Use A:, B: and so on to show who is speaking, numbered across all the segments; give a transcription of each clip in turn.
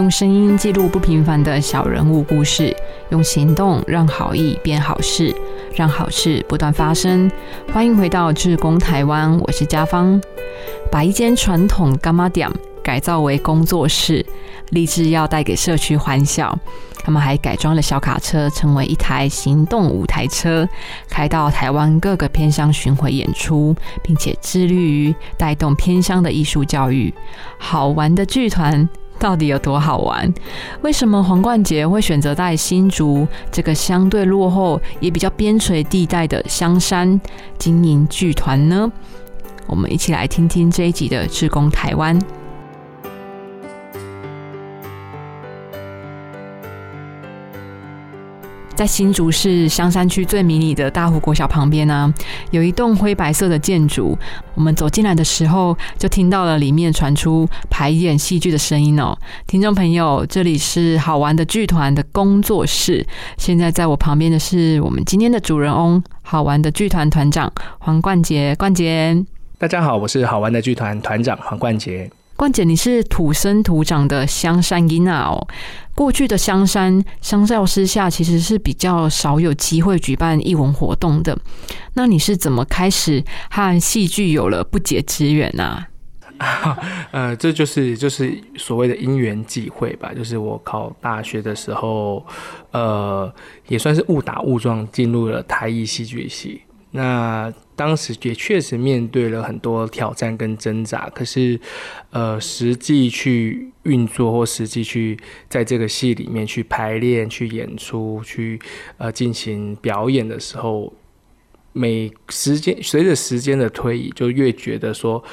A: 用声音记录不平凡的小人物故事，用行动让好意变好事，让好事不断发生。欢迎回到志工台湾，我是家芳。把一间传统干妈店改造为工作室，立志要带给社区欢笑。他们还改装了小卡车，成为一台行动舞台车，开到台湾各个偏乡巡回演出，并且致力于带动偏乡的艺术教育。好玩的剧团。到底有多好玩？为什么黄冠杰会选择在新竹这个相对落后也比较边陲地带的香山经营剧团呢？我们一起来听听这一集的《志工台湾》。在新竹市香山区最迷你的大湖国小旁边呢，有一栋灰白色的建筑。我们走进来的时候，就听到了里面传出排演戏剧的声音哦。听众朋友，这里是好玩的剧团的工作室。现在在我旁边的是我们今天的主人翁，好玩的剧团团长黄冠杰。冠杰，
B: 大家好，我是好玩的剧团团长黄冠杰。
A: 冠姐，你是土生土长的香山伊娜哦。过去的香山相较之下，其实是比较少有机会举办艺文活动的。那你是怎么开始和戏剧有了不解之缘呢？
B: 呃，这就是就是所谓的因缘际会吧。就是我考大学的时候，呃，也算是误打误撞进入了台艺戏剧系。那当时也确实面对了很多挑战跟挣扎，可是，呃，实际去运作或实际去在这个戏里面去排练、去演出、去呃进行表演的时候，每时间随着时间的推移，就越觉得说，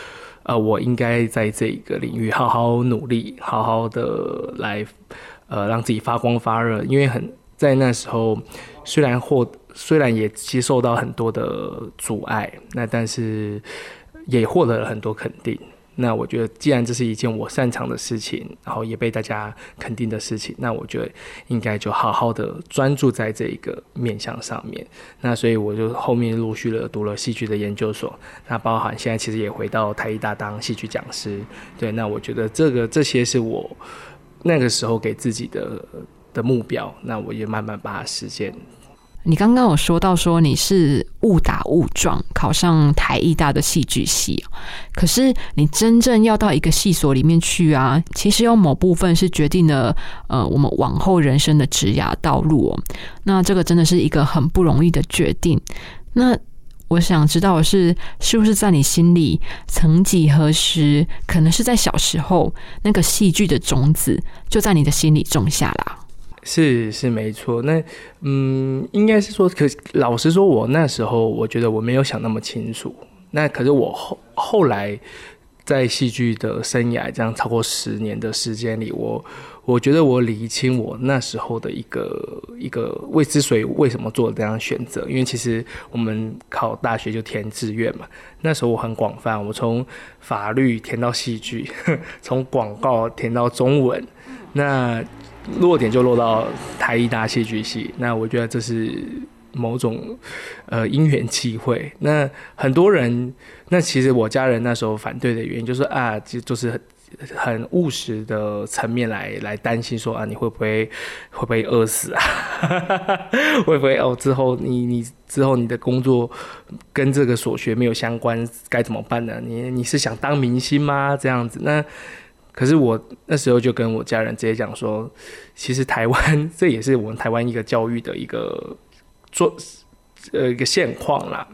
B: 呃，我应该在这个领域好好努力，好好的来呃让自己发光发热，因为很在那时候虽然获。虽然也接受到很多的阻碍，那但是也获得了很多肯定。那我觉得，既然这是一件我擅长的事情，然后也被大家肯定的事情，那我觉得应该就好好的专注在这一个面向上面。那所以我就后面陆续的读了戏剧的研究所，那包含现在其实也回到台艺大当戏剧讲师。对，那我觉得这个这些是我那个时候给自己的的目标，那我也慢慢把它实现。
A: 你刚刚有说到说你是误打误撞考上台艺大的戏剧系，可是你真正要到一个系所里面去啊，其实有某部分是决定了呃我们往后人生的职涯道路哦。那这个真的是一个很不容易的决定。那我想知道的是，是不是在你心里，曾几何时，可能是在小时候，那个戏剧的种子就在你的心里种下了。
B: 是是没错，那嗯，应该是说，可老实说，我那时候我觉得我没有想那么清楚。那可是我后后来在戏剧的生涯这样超过十年的时间里，我我觉得我理清我那时候的一个一个为之所以为什么做这样选择，因为其实我们考大学就填志愿嘛，那时候我很广泛，我从法律填到戏剧，从广告填到中文，那。落点就落到台艺大戏剧系，那我觉得这是某种呃因缘际会。那很多人，那其实我家人那时候反对的原因就是啊，就就是很很务实的层面来来担心说啊，你会不会会不会饿死啊？会不会哦之后你你之后你的工作跟这个所学没有相关，该怎么办呢？你你是想当明星吗？这样子那。可是我那时候就跟我家人直接讲说，其实台湾 这也是我们台湾一个教育的一个做呃一个现况啦，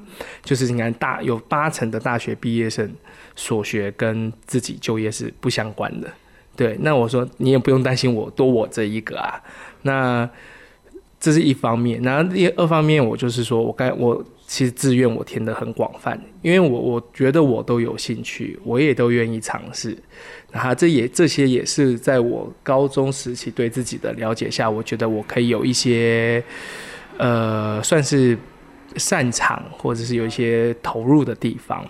B: 就是你看大有八成的大学毕业生所学跟自己就业是不相关的。对，那我说你也不用担心我多我这一个啊。那这是一方面，然后第二方面我就是说我该我。其实志愿我填的很广泛，因为我我觉得我都有兴趣，我也都愿意尝试。那这也这些也是在我高中时期对自己的了解下，我觉得我可以有一些呃算是擅长或者是有一些投入的地方。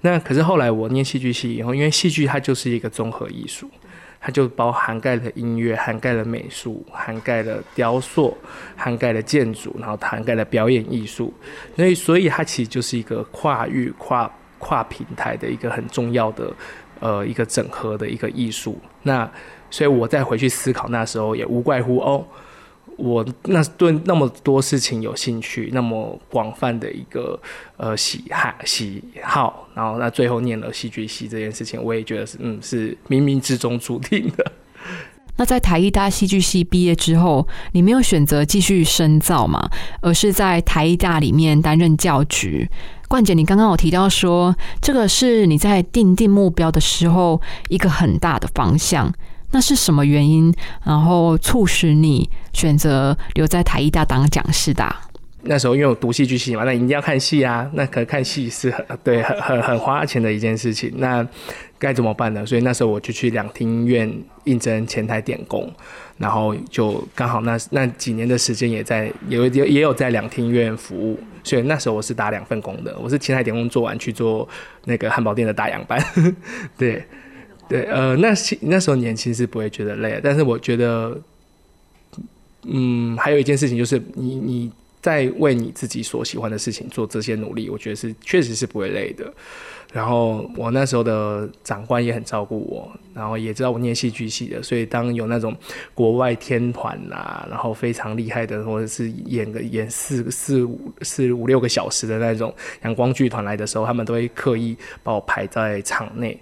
B: 那可是后来我念戏剧系以后，因为戏剧它就是一个综合艺术。它就包涵盖了音乐，涵盖了美术，涵盖了雕塑，涵盖了建筑，然后涵盖了表演艺术。所以，所以它其实就是一个跨域、跨跨平台的一个很重要的呃一个整合的一个艺术。那所以我再回去思考那时候也无怪乎哦。我那对那么多事情有兴趣，那么广泛的一个呃喜好喜好，然后那最后念了戏剧系这件事情，我也觉得是嗯是冥冥之中注定的。
A: 那在台艺大戏剧系毕业之后，你没有选择继续深造嘛，而是在台艺大里面担任教职。冠姐，你刚刚有提到说，这个是你在定定目标的时候一个很大的方向。那是什么原因？然后促使你选择留在台艺大当讲师的？
B: 那时候因为我读戏剧系嘛，那一定要看戏啊。那可看戏是很 对很很很花钱的一件事情。那该怎么办呢？所以那时候我就去两厅院应征前台点工，然后就刚好那那几年的时间也在有有也有在两厅院服务。所以那时候我是打两份工的，我是前台点工做完去做那个汉堡店的打烊班，对。对，呃，那那时候年轻是不会觉得累，但是我觉得，嗯，还有一件事情就是，你你在为你自己所喜欢的事情做这些努力，我觉得是确实是不会累的。然后我那时候的长官也很照顾我，然后也知道我念戏剧系的，所以当有那种国外天团呐，然后非常厉害的，或者是演个演四四五四五六个小时的那种阳光剧团来的时候，他们都会刻意把我排在场内。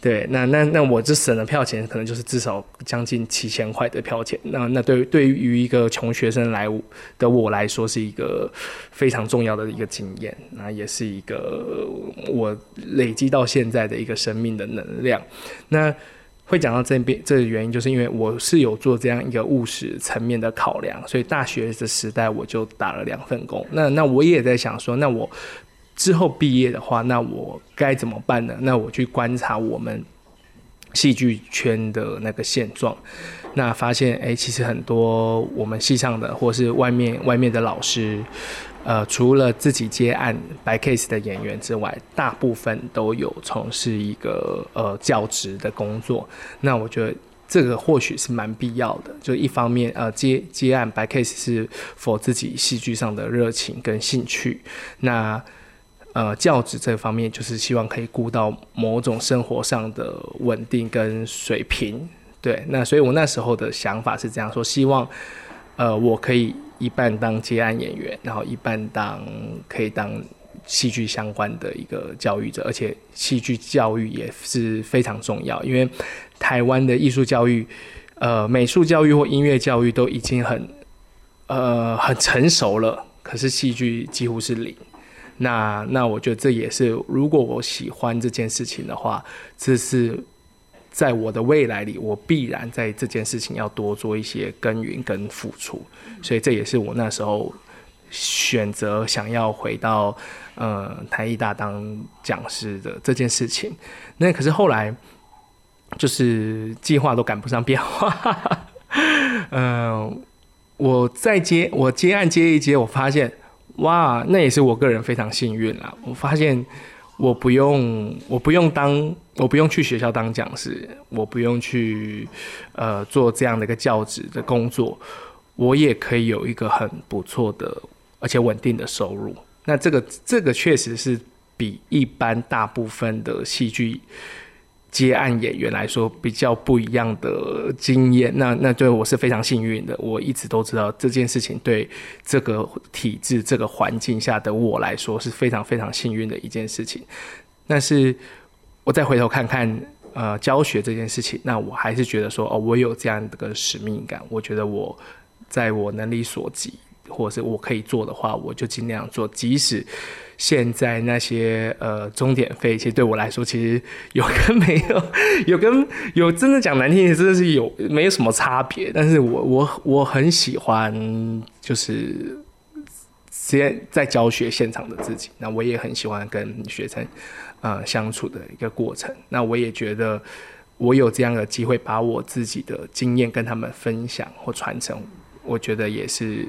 B: 对，那那那我这省的票钱可能就是至少将近七千块的票钱。那那对对于一个穷学生来的我来说，是一个非常重要的一个经验。那也是一个我累积到现在的一个生命的能量。那会讲到这边，这个原因就是因为我是有做这样一个务实层面的考量，所以大学的时代我就打了两份工。那那我也在想说，那我。之后毕业的话，那我该怎么办呢？那我去观察我们戏剧圈的那个现状，那发现哎，其实很多我们戏上的或是外面外面的老师，呃，除了自己接案白 case 的演员之外，大部分都有从事一个呃教职的工作。那我觉得这个或许是蛮必要的。就一方面呃接接案白 case 是否自己戏剧上的热情跟兴趣，那。呃，教职这方面就是希望可以顾到某种生活上的稳定跟水平，对。那所以我那时候的想法是这样说：希望，呃，我可以一半当接案演员，然后一半当可以当戏剧相关的一个教育者，而且戏剧教育也是非常重要，因为台湾的艺术教育，呃，美术教育或音乐教育都已经很，呃，很成熟了，可是戏剧几乎是零。那那我觉得这也是，如果我喜欢这件事情的话，这是在我的未来里，我必然在这件事情要多做一些耕耘跟付出，所以这也是我那时候选择想要回到呃台艺大当讲师的这件事情。那可是后来就是计划都赶不上变化，嗯，我再接我接案接一接，我发现。哇，那也是我个人非常幸运啦！我发现我不用，我不用当，我不用去学校当讲师，我不用去呃做这样的一个教职的工作，我也可以有一个很不错的而且稳定的收入。那这个这个确实是比一般大部分的戏剧。接案演员来说比较不一样的经验，那那对我是非常幸运的。我一直都知道这件事情对这个体制、这个环境下的我来说是非常非常幸运的一件事情。但是我再回头看看呃教学这件事情，那我还是觉得说哦，我有这样的个使命感。我觉得我在我能力所及，或者是我可以做的话，我就尽量做，即使。现在那些呃终点费，其实对我来说，其实有跟没有，有跟有真的讲难听点，真的是有没有什么差别。但是我我我很喜欢，就是接在教学现场的自己。那我也很喜欢跟学生呃相处的一个过程。那我也觉得我有这样的机会，把我自己的经验跟他们分享或传承，我觉得也是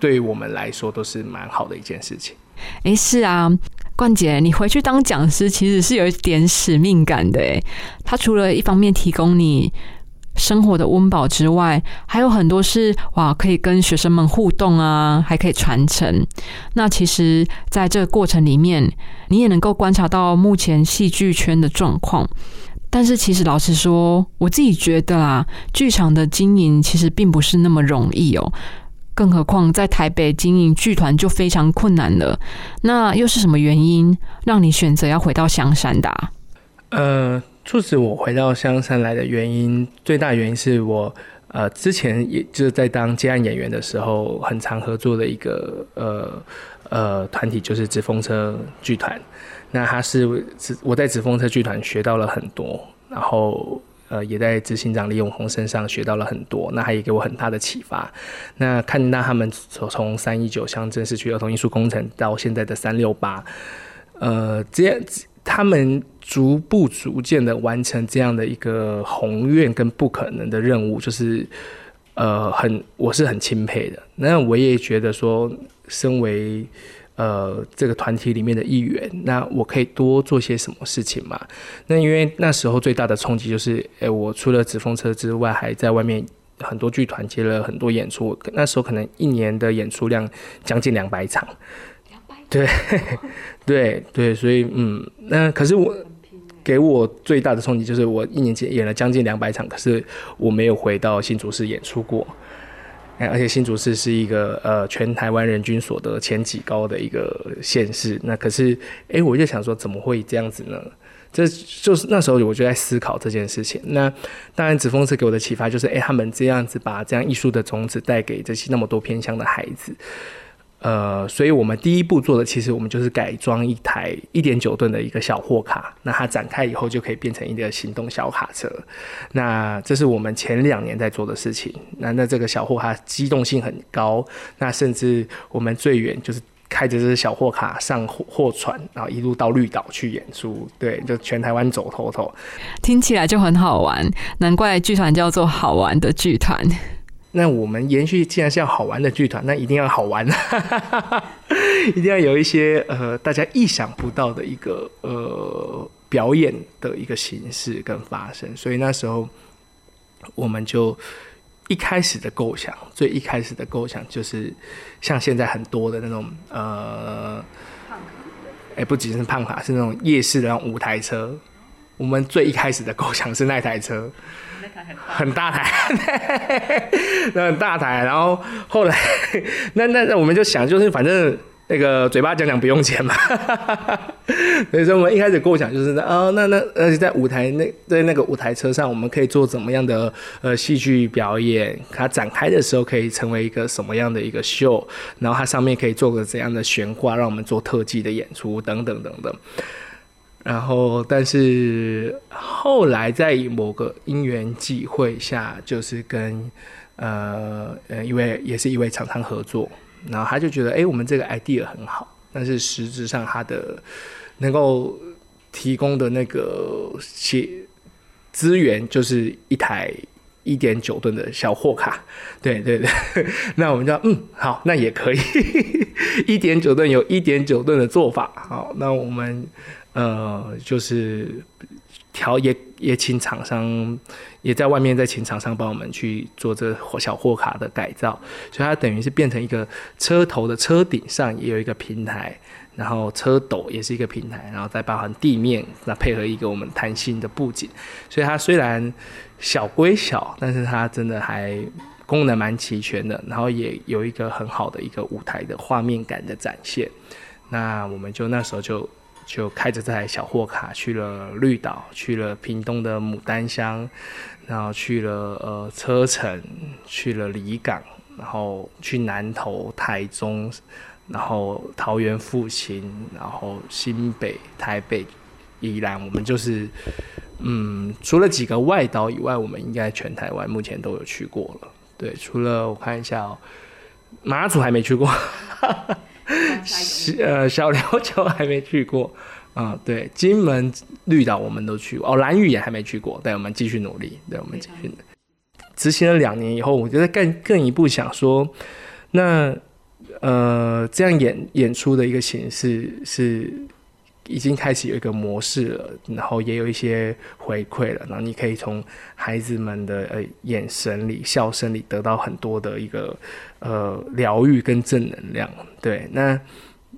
B: 对于我们来说都是蛮好的一件事情。
A: 哎，是啊，冠姐，你回去当讲师其实是有一点使命感的。哎，他除了一方面提供你生活的温饱之外，还有很多是哇，可以跟学生们互动啊，还可以传承。那其实，在这个过程里面，你也能够观察到目前戏剧圈的状况。但是其实老实说，我自己觉得啦，剧场的经营其实并不是那么容易哦。更何况在台北经营剧团就非常困难了。那又是什么原因让你选择要回到香山的？
B: 呃，促使我回到香山来的原因，最大原因是我呃之前也就是在当接案演员的时候，很常合作的一个呃呃团体，就是纸风车剧团。那他是我在纸风车剧团学到了很多，然后。呃，也在执行长李永红身上学到了很多，那他也给我很大的启发。那看到他们从从三一九乡镇市区儿童艺术工程到现在的三六八，呃，这样他们逐步逐渐的完成这样的一个宏愿跟不可能的任务，就是呃，很我是很钦佩的。那我也觉得说，身为呃，这个团体里面的一员，那我可以多做些什么事情嘛？那因为那时候最大的冲击就是，诶，我除了纸风车之外，还在外面很多剧团接了很多演出。那时候可能一年的演出量将近两百场，两百对 对对，所以嗯，那可是我给我最大的冲击就是，我一年前演了将近两百场，可是我没有回到新竹市演出过。而且新竹市是一个呃全台湾人均所得前几高的一个县市，那可是哎，我就想说怎么会这样子呢？这就是那时候我就在思考这件事情。那当然，子枫是给我的启发就是，哎，他们这样子把这样艺术的种子带给这些那么多偏乡的孩子。呃，所以我们第一步做的，其实我们就是改装一台一点九吨的一个小货卡，那它展开以后就可以变成一个行动小卡车。那这是我们前两年在做的事情。那那这个小货卡机动性很高，那甚至我们最远就是开着这小货卡上货货船，然后一路到绿岛去演出，对，就全台湾走透透。
A: 听起来就很好玩，难怪剧团叫做好玩的剧团。
B: 那我们延续，既然是要好玩的剧团，那一定要好玩，一定要有一些呃大家意想不到的一个呃表演的一个形式跟发生。所以那时候我们就一开始的构想，最一开始的构想就是像现在很多的那种呃，哎，不仅是胖卡，是那种夜市的那种舞台车。我们最一开始的构想是那台车。很大台，那很大台，然后后来，那那那我们就想，就是反正那个嘴巴讲讲不用钱嘛，所以说我们一开始构想就是，哦，那那而且在舞台那在那个舞台车上，我们可以做怎么样的呃戏剧表演？它展开的时候可以成为一个什么样的一个秀？然后它上面可以做个怎样的悬挂，让我们做特技的演出等等等等。然后，但是后来在某个因缘际会下，就是跟呃呃一位也是一位厂商合作，然后他就觉得，哎，我们这个 idea 很好，但是实质上他的能够提供的那个些资源就是一台一点九吨的小货卡，对对对，那我们就嗯好，那也可以，一点九吨有一点九吨的做法，好，那我们。呃，就是调也也请厂商也在外面再请厂商帮我们去做这货小货卡的改造，所以它等于是变成一个车头的车顶上也有一个平台，然后车斗也是一个平台，然后再包含地面，那配合一个我们弹性的布景，所以它虽然小归小，但是它真的还功能蛮齐全的，然后也有一个很好的一个舞台的画面感的展现。那我们就那时候就。就开着这台小货卡去了绿岛，去了屏东的牡丹乡，然后去了呃车城，去了离港，然后去南投、台中，然后桃园复兴，然后新北、台北、宜兰，我们就是嗯，除了几个外岛以外，我们应该全台湾目前都有去过了。对，除了我看一下哦，马祖还没去过。呃，小琉球还没去过，啊，对，金门、绿岛我们都去过，哦，蓝屿也还没去过，对，我们继续努力，对，我们继续。执行了两年以后，我觉得更更一步想说，那呃，这样演演出的一个形式是。已经开始有一个模式了，然后也有一些回馈了，然后你可以从孩子们的呃眼神里、笑声里得到很多的一个呃疗愈跟正能量。对，那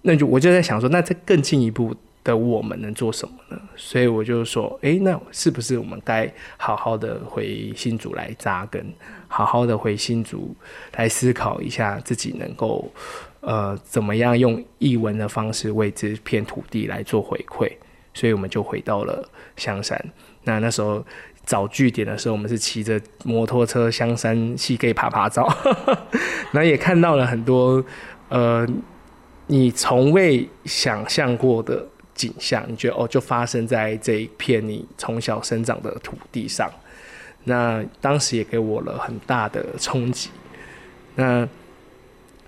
B: 那就我就在想说，那再更进一步的我们能做什么呢？所以我就说，诶，那是不是我们该好好的回新竹来扎根，好好的回新竹来思考一下自己能够，呃，怎么样用译文的方式为这片土地来做回馈？所以我们就回到了香山。那那时候找据点的时候，我们是骑着摩托车香山溪给爬爬照，然后也看到了很多，呃，你从未想象过的。景象，你觉得哦，就发生在这一片你从小生长的土地上，那当时也给我了很大的冲击。那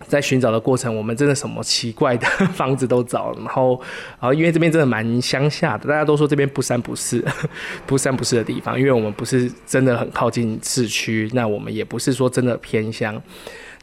B: 在寻找的过程，我们真的什么奇怪的 房子都找，然后，然后因为这边真的蛮乡下的，大家都说这边不三不四，不三不四的地方，因为我们不是真的很靠近市区，那我们也不是说真的偏乡。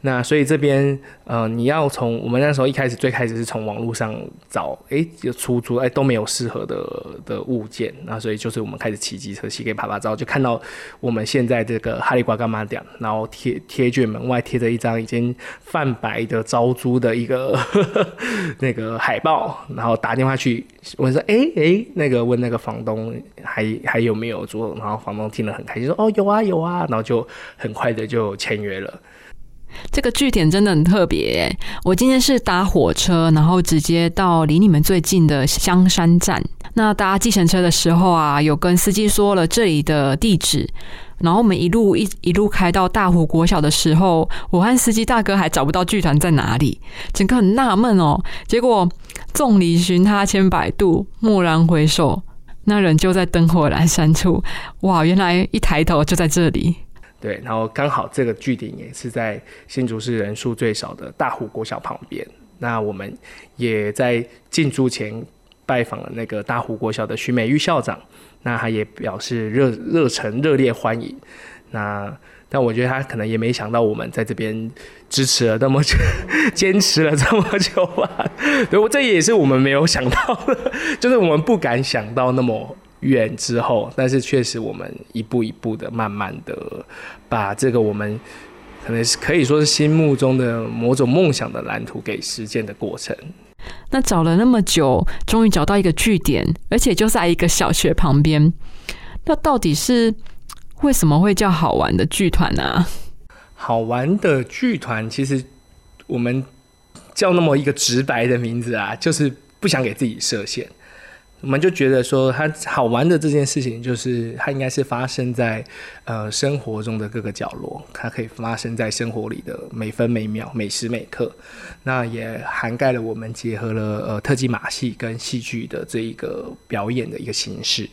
B: 那所以这边，呃，你要从我们那时候一开始最开始是从网络上找，哎，有出租，哎，都没有适合的的物件，那所以就是我们开始骑机车，骑给爬爬照，就看到我们现在这个哈利瓜干妈店，然后贴贴卷门外贴着一张已经泛白的招租的一个 那个海报，然后打电话去问说，哎哎，那个问那个房东还还有没有租，然后房东听了很开心，说哦有啊有啊，然后就很快的就签约了。
A: 这个据点真的很特别。我今天是搭火车，然后直接到离你们最近的香山站。那搭计程车的时候啊，有跟司机说了这里的地址。然后我们一路一一路开到大湖国小的时候，我和司机大哥还找不到剧团在哪里，整个很纳闷哦。结果众里寻他千百度，蓦然回首，那人就在灯火阑珊处。哇，原来一抬头就在这里。
B: 对，然后刚好这个据点也是在新竹市人数最少的大湖国小旁边。那我们也在进驻前拜访了那个大湖国小的徐美玉校长，那他也表示热热诚热烈欢迎。那但我觉得他可能也没想到我们在这边支持了那么久，坚持了这么久吧。对，我这也是我们没有想到的，就是我们不敢想到那么。远之后，但是确实我们一步一步的、慢慢的把这个我们可能是可以说是心目中的某种梦想的蓝图给实践的过程。
A: 那找了那么久，终于找到一个据点，而且就在一个小学旁边。那到底是为什么会叫好玩的剧团呢？
B: 好玩的剧团，其实我们叫那么一个直白的名字啊，就是不想给自己设限。我们就觉得说，它好玩的这件事情，就是它应该是发生在呃生活中的各个角落，它可以发生在生活里的每分每秒、每时每刻。那也涵盖了我们结合了呃特技马戏跟戏剧的这一个表演的一个形式。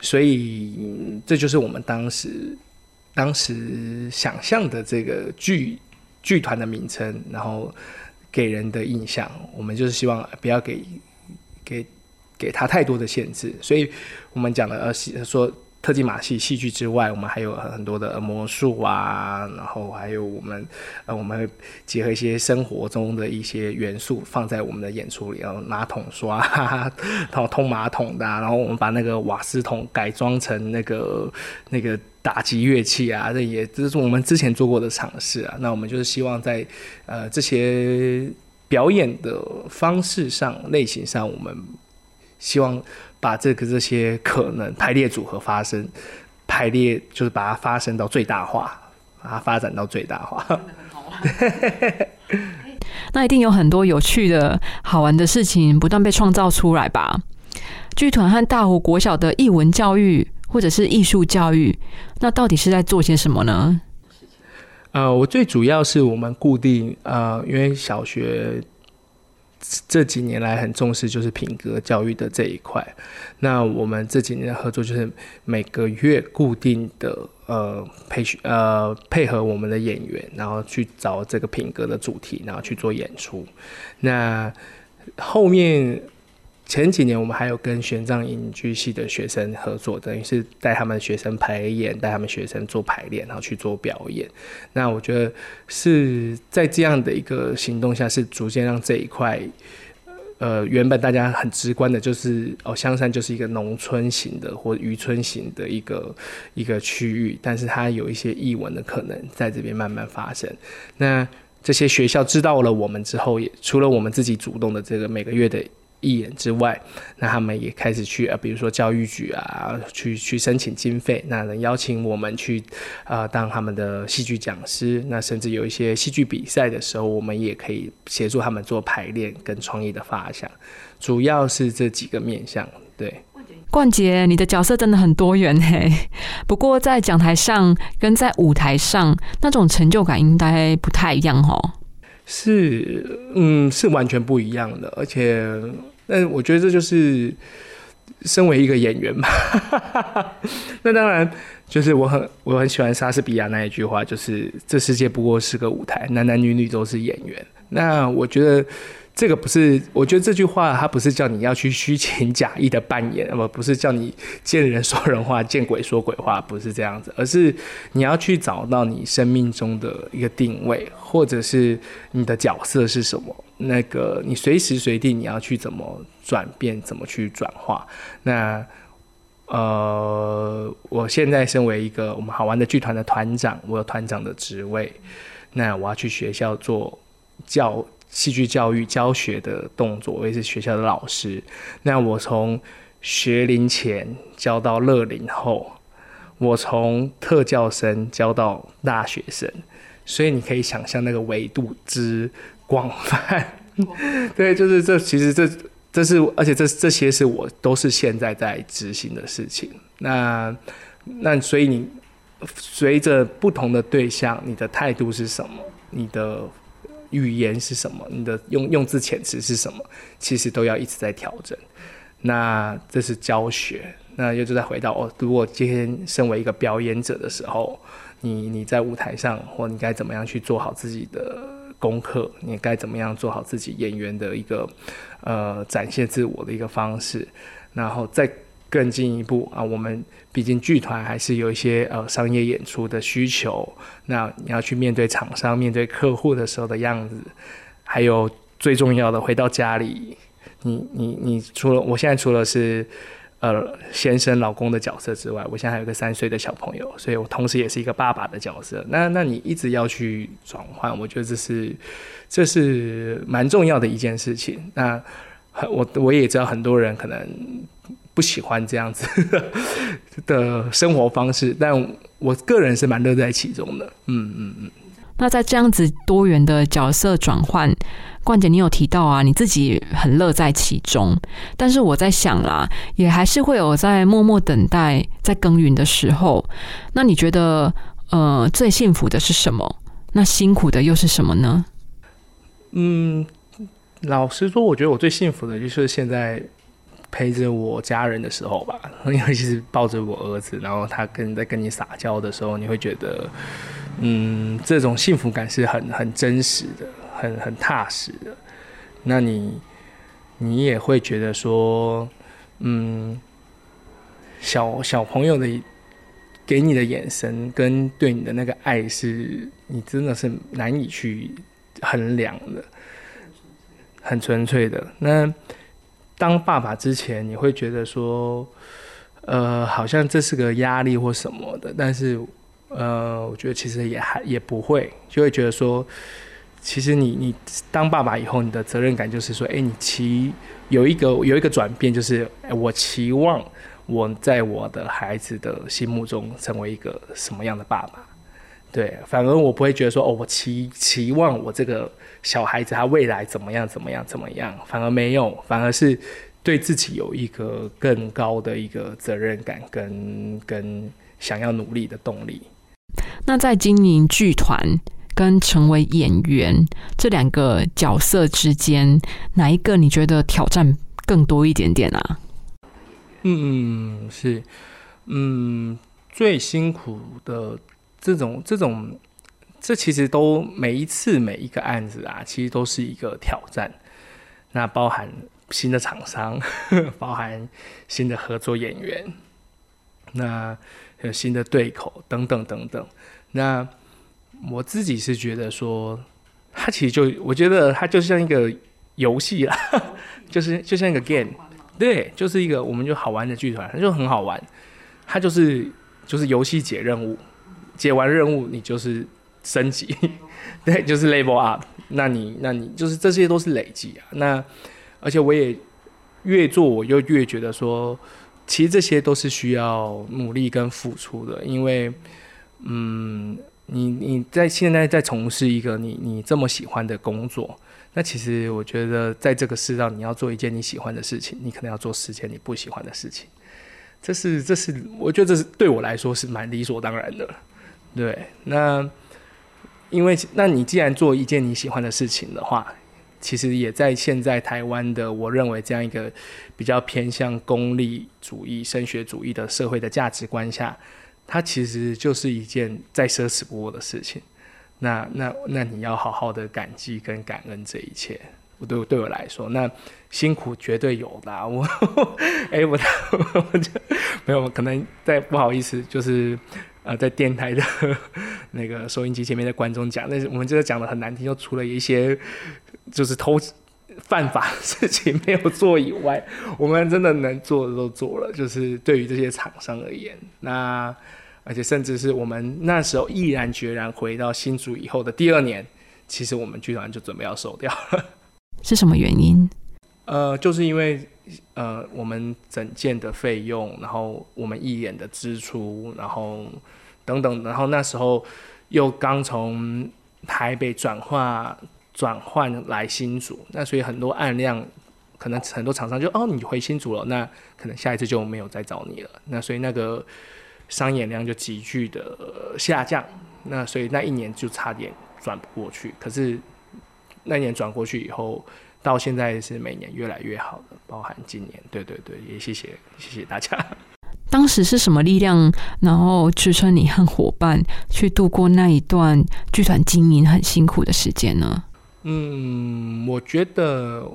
B: 所以这就是我们当时当时想象的这个剧剧团的名称，然后给人的印象，我们就是希望不要给给。给他太多的限制，所以我们讲的呃，说特技马戏戏剧之外，我们还有很多的魔术啊，然后还有我们呃，我们会结合一些生活中的一些元素放在我们的演出里，然后马桶刷，然后通马桶的，然后我们把那个瓦斯桶改装成那个那个打击乐器啊，这也这是我们之前做过的尝试啊。那我们就是希望在呃这些表演的方式上、类型上，我们。希望把这个这些可能排列组合发生，排列就是把它发生到最大化，把它发展到最大化。
A: 那一定有很多有趣的好玩的事情不断被创造出来吧？剧团和大湖国小的艺文教育或者是艺术教育，那到底是在做些什么呢？
B: 呃，我最主要是我们固定呃，因为小学。这几年来很重视就是品格教育的这一块，那我们这几年的合作就是每个月固定的呃培训呃配合我们的演员，然后去找这个品格的主题，然后去做演出。那后面。前几年我们还有跟玄奘影剧系的学生合作，等于是带他们学生排演，带他们学生做排练，然后去做表演。那我觉得是在这样的一个行动下，是逐渐让这一块，呃，原本大家很直观的就是哦，香山就是一个农村型的或渔村型的一个一个区域，但是它有一些译文的可能在这边慢慢发生。那这些学校知道了我们之后，也除了我们自己主动的这个每个月的。义演之外，那他们也开始去呃，比如说教育局啊，去去申请经费，那能邀请我们去呃当他们的戏剧讲师，那甚至有一些戏剧比赛的时候，我们也可以协助他们做排练跟创意的发想，主要是这几个面向，对。
A: 冠杰，你的角色真的很多元嘿，不过在讲台上跟在舞台上那种成就感应该不太一样哦。
B: 是，嗯，是完全不一样的，而且，那我觉得这就是身为一个演员嘛。那当然，就是我很我很喜欢莎士比亚那一句话，就是这世界不过是个舞台，男男女女都是演员。那我觉得。这个不是，我觉得这句话它不是叫你要去虚情假意的扮演，不不是叫你见人说人话，见鬼说鬼话，不是这样子，而是你要去找到你生命中的一个定位，或者是你的角色是什么。那个你随时随地你要去怎么转变，怎么去转化。那呃，我现在身为一个我们好玩的剧团的团长，我有团长的职位，那我要去学校做教。戏剧教育教学的动作，我也是学校的老师。那我从学龄前教到乐龄后，我从特教生教到大学生，所以你可以想象那个维度之广泛。对，就是这，其实这这是，而且这这些是我都是现在在执行的事情。那那所以你随着不同的对象，你的态度是什么？你的。语言是什么？你的用用字遣词是什么？其实都要一直在调整。那这是教学。那又就再回到哦，如果今天身为一个表演者的时候，你你在舞台上，或你该怎么样去做好自己的功课？你该怎么样做好自己演员的一个呃展现自我的一个方式？然后再。更进一步啊，我们毕竟剧团还是有一些呃商业演出的需求，那你要去面对厂商、面对客户的时候的样子，还有最重要的，回到家里，你你你除了我现在除了是呃先生、老公的角色之外，我现在还有个三岁的小朋友，所以我同时也是一个爸爸的角色。那那你一直要去转换，我觉得这是这是蛮重要的一件事情。那我我也知道很多人可能。不喜欢这样子的生活方式，但我个人是蛮乐在其中的。嗯嗯嗯。
A: 那在这样子多元的角色转换，冠姐，你有提到啊，你自己很乐在其中。但是我在想啦，也还是会有在默默等待、在耕耘的时候。那你觉得，呃，最幸福的是什么？那辛苦的又是什么呢？
B: 嗯，老实说，我觉得我最幸福的就是现在。陪着我家人的时候吧，尤其是抱着我儿子，然后他跟在跟你撒娇的时候，你会觉得，嗯，这种幸福感是很很真实的，很很踏实的。那你你也会觉得说，嗯，小小朋友的给你的眼神跟对你的那个爱，是你真的是难以去衡量的，很纯粹的。那。当爸爸之前，你会觉得说，呃，好像这是个压力或什么的，但是，呃，我觉得其实也还也不会，就会觉得说，其实你你当爸爸以后，你的责任感就是说，哎，你期有一个有一个转变，就是我期望我在我的孩子的心目中成为一个什么样的爸爸。对，反而我不会觉得说，哦，我期期望我这个小孩子他未来怎么样怎么样怎么样，反而没有，反而是对自己有一个更高的一个责任感跟跟想要努力的动力。
A: 那在经营剧团跟成为演员这两个角色之间，哪一个你觉得挑战更多一点点啊？
B: 嗯，是，嗯，最辛苦的。这种这种，这其实都每一次每一个案子啊，其实都是一个挑战。那包含新的厂商，包含新的合作演员，那有新的对口等等等等。那我自己是觉得说，它其实就我觉得它就像一个游戏啦，就是就像一个 game，对，就是一个我们就好玩的剧团，它就很好玩。它就是就是游戏解任务。解完任务，你就是升级，对，就是 level up。那你，那你就是这些都是累积啊。那而且我也越做我又越觉得说，其实这些都是需要努力跟付出的，因为，嗯，你你在现在在从事一个你你这么喜欢的工作，那其实我觉得在这个世上，你要做一件你喜欢的事情，你可能要做十件你不喜欢的事情，这是这是我觉得这是对我来说是蛮理所当然的，对，那因为那你既然做一件你喜欢的事情的话。其实也在现在台湾的，我认为这样一个比较偏向功利主义、升学主义的社会的价值观下，它其实就是一件再奢侈不过的事情。那那那你要好好的感激跟感恩这一切。我对对我来说，那辛苦绝对有的。我哎，我我就没有可能在不好意思，就是呃，在电台的那个收音机前面的观众讲，那我们就是讲的很难听，就除了一些。就是偷犯法的事情没有做以外，我们真的能做的都做了。就是对于这些厂商而言，那而且甚至是我们那时候毅然决然回到新竹以后的第二年，其实我们剧团就准备要收掉了。
A: 是什么原因？
B: 呃，就是因为呃，我们整件的费用，然后我们一演的支出，然后等等，然后那时候又刚从台北转化。转换来新组，那所以很多案量，可能很多厂商就哦，你回新组了，那可能下一次就没有再找你了。那所以那个商演量就急剧的下降。那所以那一年就差点转不过去。可是那年转过去以后，到现在是每年越来越好的，包含今年。对对对，也谢谢谢谢大家。
A: 当时是什么力量，然后支撑你和伙伴去度过那一段剧团经营很辛苦的时间呢？
B: 嗯，我觉得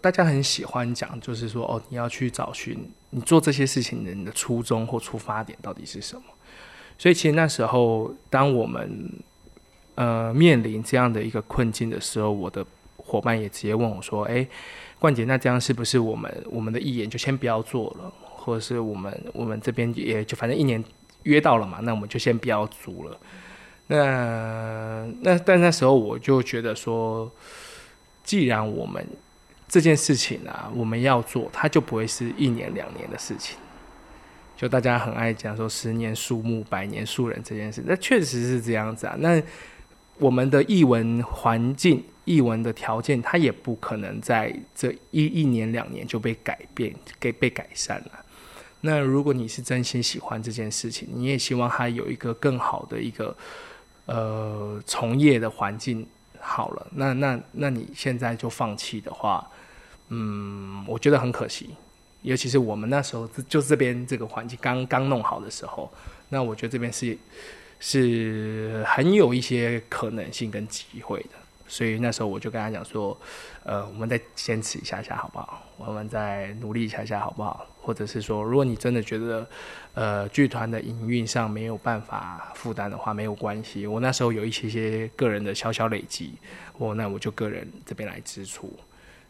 B: 大家很喜欢讲，就是说哦，你要去找寻你做这些事情的人的初衷或出发点到底是什么。所以其实那时候，当我们呃面临这样的一个困境的时候，我的伙伴也直接问我说：“哎，冠杰，那这样是不是我们我们的义演就先不要做了，或者是我们我们这边也就反正一年约到了嘛，那我们就先不要租了。”那那但那时候我就觉得说，既然我们这件事情啊，我们要做，它就不会是一年两年的事情。就大家很爱讲说“十年树木，百年树人”这件事，那确实是这样子啊。那我们的译文环境、译文的条件，它也不可能在这一一年两年就被改变、给被改善了。那如果你是真心喜欢这件事情，你也希望它有一个更好的一个。呃，从业的环境好了，那那那你现在就放弃的话，嗯，我觉得很可惜。尤其是我们那时候就这边这个环境刚刚弄好的时候，那我觉得这边是是很有一些可能性跟机会的。所以那时候我就跟他讲说，呃，我们再坚持一下下好不好？我们再努力一下下好不好？或者是说，如果你真的觉得，呃，剧团的营运上没有办法负担的话，没有关系。我那时候有一些些个人的小小累积，我那我就个人这边来支出。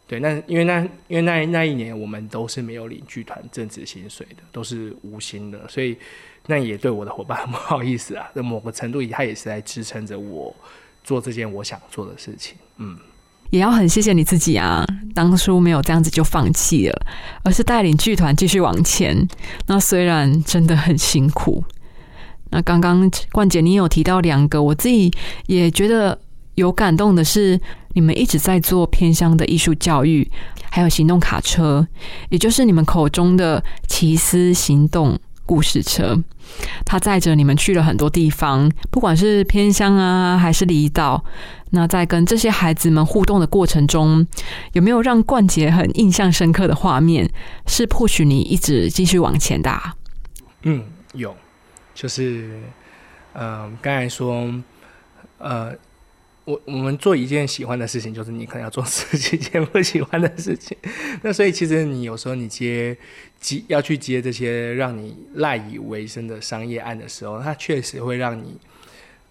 B: 对，那因为那因为那那一年我们都是没有领剧团正职薪水的，都是无薪的，所以那也对我的伙伴不好意思啊。在某个程度，他也是在支撑着我。做这件我想做的事情，嗯，
A: 也要很谢谢你自己啊，当初没有这样子就放弃了，而是带领剧团继续往前。那虽然真的很辛苦，那刚刚冠姐你有提到两个，我自己也觉得有感动的是，你们一直在做偏乡的艺术教育，还有行动卡车，也就是你们口中的奇思行动。故事车，它载着你们去了很多地方，不管是偏乡啊，还是离岛。那在跟这些孩子们互动的过程中，有没有让冠杰很印象深刻的画面，是迫许你一直继续往前的？
B: 嗯，有，就是，嗯，刚才说，呃。我我们做一件喜欢的事情，就是你可能要做十几件不喜欢的事情。那所以其实你有时候你接接要去接这些让你赖以为生的商业案的时候，它确实会让你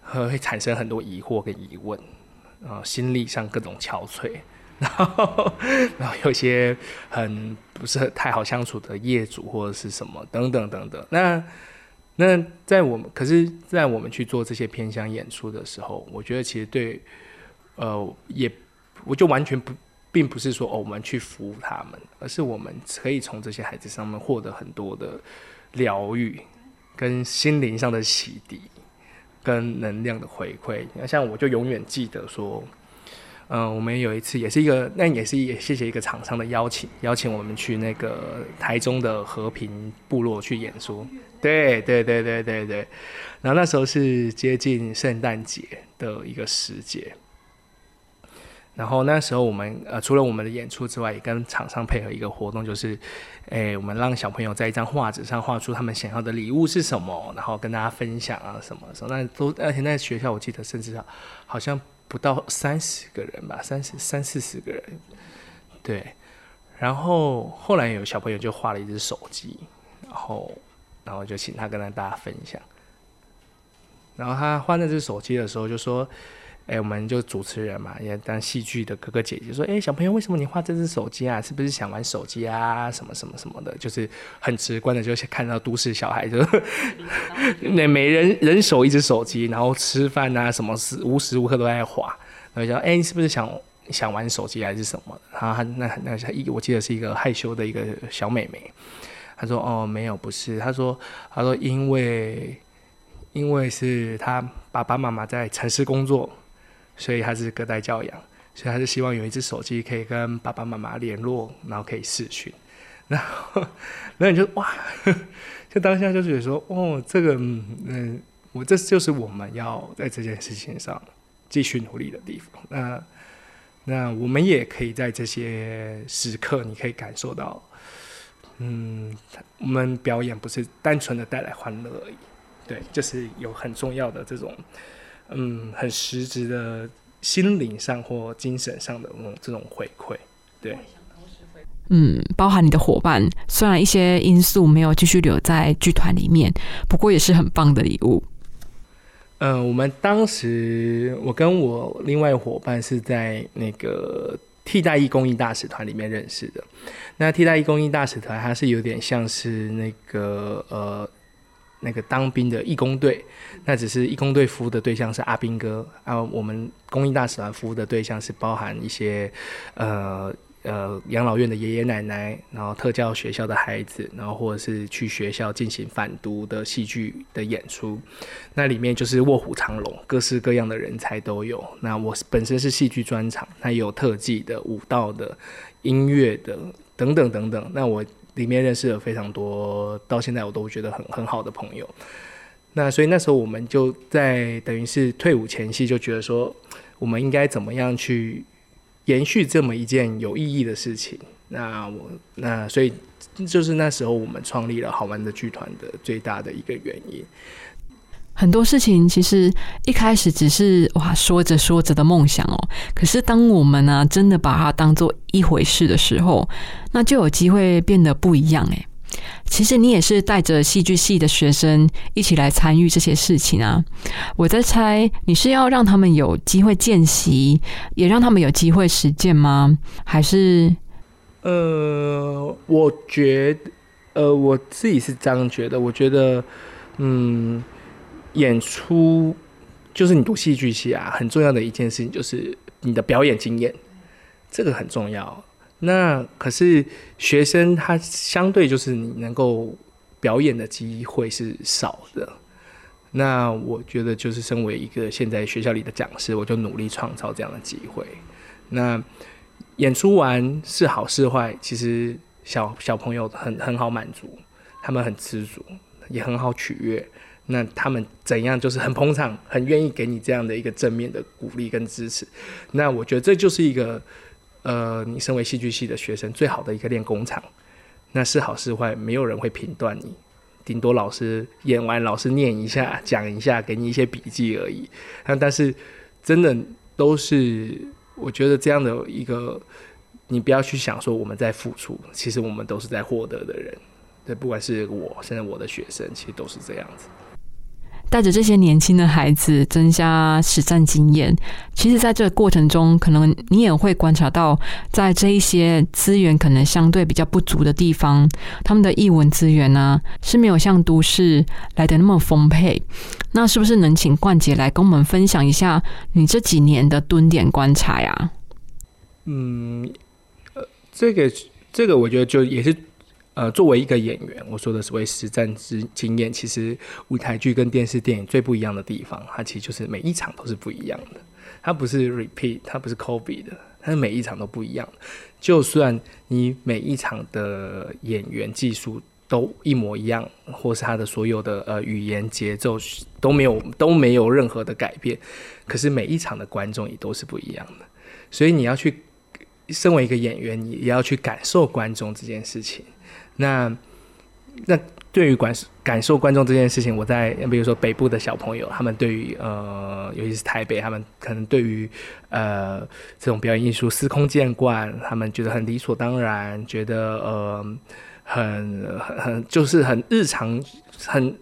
B: 会产生很多疑惑跟疑问啊，心理上各种憔悴，然后然后有些很不是太好相处的业主或者是什么等等等等。那那在我们，可是，在我们去做这些偏向演出的时候，我觉得其实对，呃，也我就完全不并不是说哦我们去服务他们，而是我们可以从这些孩子上面获得很多的疗愈，跟心灵上的洗涤，跟能量的回馈。那像我就永远记得说。嗯，我们有一次也是一个，那也是也谢谢一个厂商的邀请，邀请我们去那个台中的和平部落去演出。对对对对对对。然后那时候是接近圣诞节的一个时节。然后那时候我们呃除了我们的演出之外，也跟厂商配合一个活动，就是，诶，我们让小朋友在一张画纸上画出他们想要的礼物是什么，然后跟大家分享啊什么什么。那都而且那学校我记得甚至好像。不到三十个人吧，三十三四十个人，对。然后后来有小朋友就画了一只手机，然后然后就请他跟大家分享。然后他画那只手机的时候就说。哎，我们就主持人嘛，也当戏剧的哥哥姐姐说，哎，小朋友，为什么你画这只手机啊？是不是想玩手机啊？什么什么什么的，就是很直观的，就是看到都市小孩就 那每人人手一只手机，然后吃饭啊，什么时无时无刻都在画。然后说，哎，你是不是想想玩手机还是什么？然后他那那一我记得是一个害羞的一个小妹妹，她说，哦，没有，不是。她说，她说，因为因为是她爸爸妈妈在城市工作。所以他是隔代教养，所以他是希望有一只手机可以跟爸爸妈妈联络，然后可以视讯。然后，然后你就哇，就当下就觉得说，哦，这个，嗯，我这就是我们要在这件事情上继续努力的地方。那，那我们也可以在这些时刻，你可以感受到，嗯，我们表演不是单纯的带来欢乐而已，对，就是有很重要的这种。嗯，很实质的心灵上或精神上的那种这种回馈，对。
A: 嗯，包含你的伙伴，虽然一些因素没有继续留在剧团里面，不过也是很棒的礼物。
B: 嗯，我们当时我跟我另外伙伴是在那个替代役公益大使团里面认识的。那替代役公益大使团，它是有点像是那个呃。那个当兵的义工队，那只是义工队服务的对象是阿兵哥啊。我们公益大使团服务的对象是包含一些呃呃养老院的爷爷奶奶，然后特教学校的孩子，然后或者是去学校进行反毒的戏剧的演出。那里面就是卧虎藏龙，各式各样的人才都有。那我本身是戏剧专场，那有特技的、舞蹈的、音乐的等等等等。那我。里面认识了非常多，到现在我都觉得很很好的朋友。那所以那时候我们就在等于是退伍前夕，就觉得说我们应该怎么样去延续这么一件有意义的事情。那我那所以就是那时候我们创立了好玩的剧团的最大的一个原因。
A: 很多事情其实一开始只是哇说着说着的梦想哦，可是当我们呢真的把它当做一回事的时候，那就有机会变得不一样诶。其实你也是带着戏剧系的学生一起来参与这些事情啊。我在猜你是要让他们有机会见习，也让他们有机会实践吗？还是
B: 呃，我觉呃我自己是这样觉得，我觉得嗯。演出就是你读戏剧系啊，很重要的一件事情就是你的表演经验，这个很重要。那可是学生他相对就是你能够表演的机会是少的。那我觉得就是身为一个现在学校里的讲师，我就努力创造这样的机会。那演出完是好是坏，其实小小朋友很很好满足，他们很知足，也很好取悦。那他们怎样就是很捧场，很愿意给你这样的一个正面的鼓励跟支持。那我觉得这就是一个，呃，你身为戏剧系的学生最好的一个练功场。那是好是坏，没有人会评断你，顶多老师演完，老师念一下，讲一下，给你一些笔记而已。那但是真的都是，我觉得这样的一个，你不要去想说我们在付出，其实我们都是在获得的人。对，不管是我现在我的学生，其实都是这样子。
A: 带着这些年轻的孩子增加实战经验，其实，在这个过程中，可能你也会观察到，在这一些资源可能相对比较不足的地方，他们的译文资源呢是没有像都市来的那么丰沛。那是不是能请冠杰来跟我们分享一下你这几年的蹲点观察呀？
B: 嗯，呃，这个这个，我觉得就也是，呃，作为一个演员，我说的所谓实战之经验，其实舞台剧跟电视电影最不一样的地方，它其实就是每一场都是不一样的，它不是 repeat，它不是 copy 的，它是每一场都不一样。就算你每一场的演员技术都一模一样，或是他的所有的呃语言节奏都没有都没有任何的改变，可是每一场的观众也都是不一样的，所以你要去。身为一个演员，你也要去感受观众这件事情。那那对于感感受观众这件事情，我在比如说北部的小朋友，他们对于呃，尤其是台北，他们可能对于呃这种表演艺术司空见惯，他们觉得很理所当然，觉得呃很很很就是很日常、很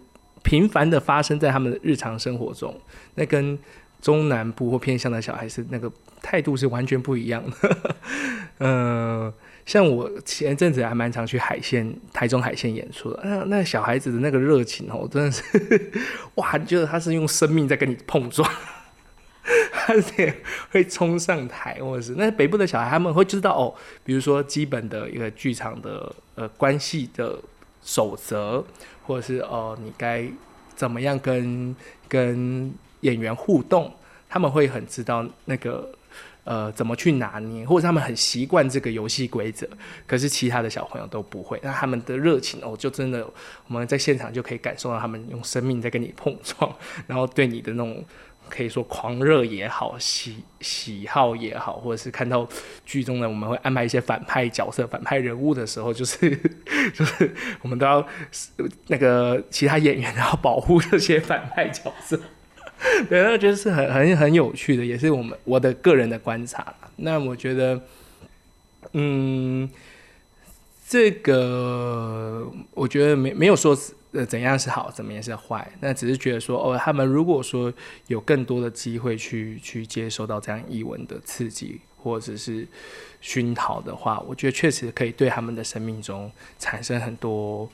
B: 频繁的发生在他们的日常生活中。那跟中南部或偏向的小孩是那个。态度是完全不一样的，嗯，像我前阵子还蛮常去海鲜台中海鲜演出的，那那小孩子的那个热情哦，真的是 哇，你觉得他是用生命在跟你碰撞，而且会冲上台，或者是那北部的小孩他们会知道哦，比如说基本的一个剧场的呃关系的守则，或者是哦你该怎么样跟跟演员互动，他们会很知道那个。呃，怎么去拿捏，或者他们很习惯这个游戏规则，可是其他的小朋友都不会。那他们的热情哦，就真的我们在现场就可以感受到他们用生命在跟你碰撞，然后对你的那种可以说狂热也好，喜喜好也好，或者是看到剧中的我们会安排一些反派角色、反派人物的时候，就是 就是我们都要那个其他演员要保护这些反派角色。对，那觉得是很很很有趣的，也是我们我的个人的观察。那我觉得，嗯，这个我觉得没没有说呃怎样是好，怎么样是坏，那只是觉得说哦，他们如果说有更多的机会去去接受到这样译文的刺激或者是熏陶的话，我觉得确实可以对他们的生命中产生很多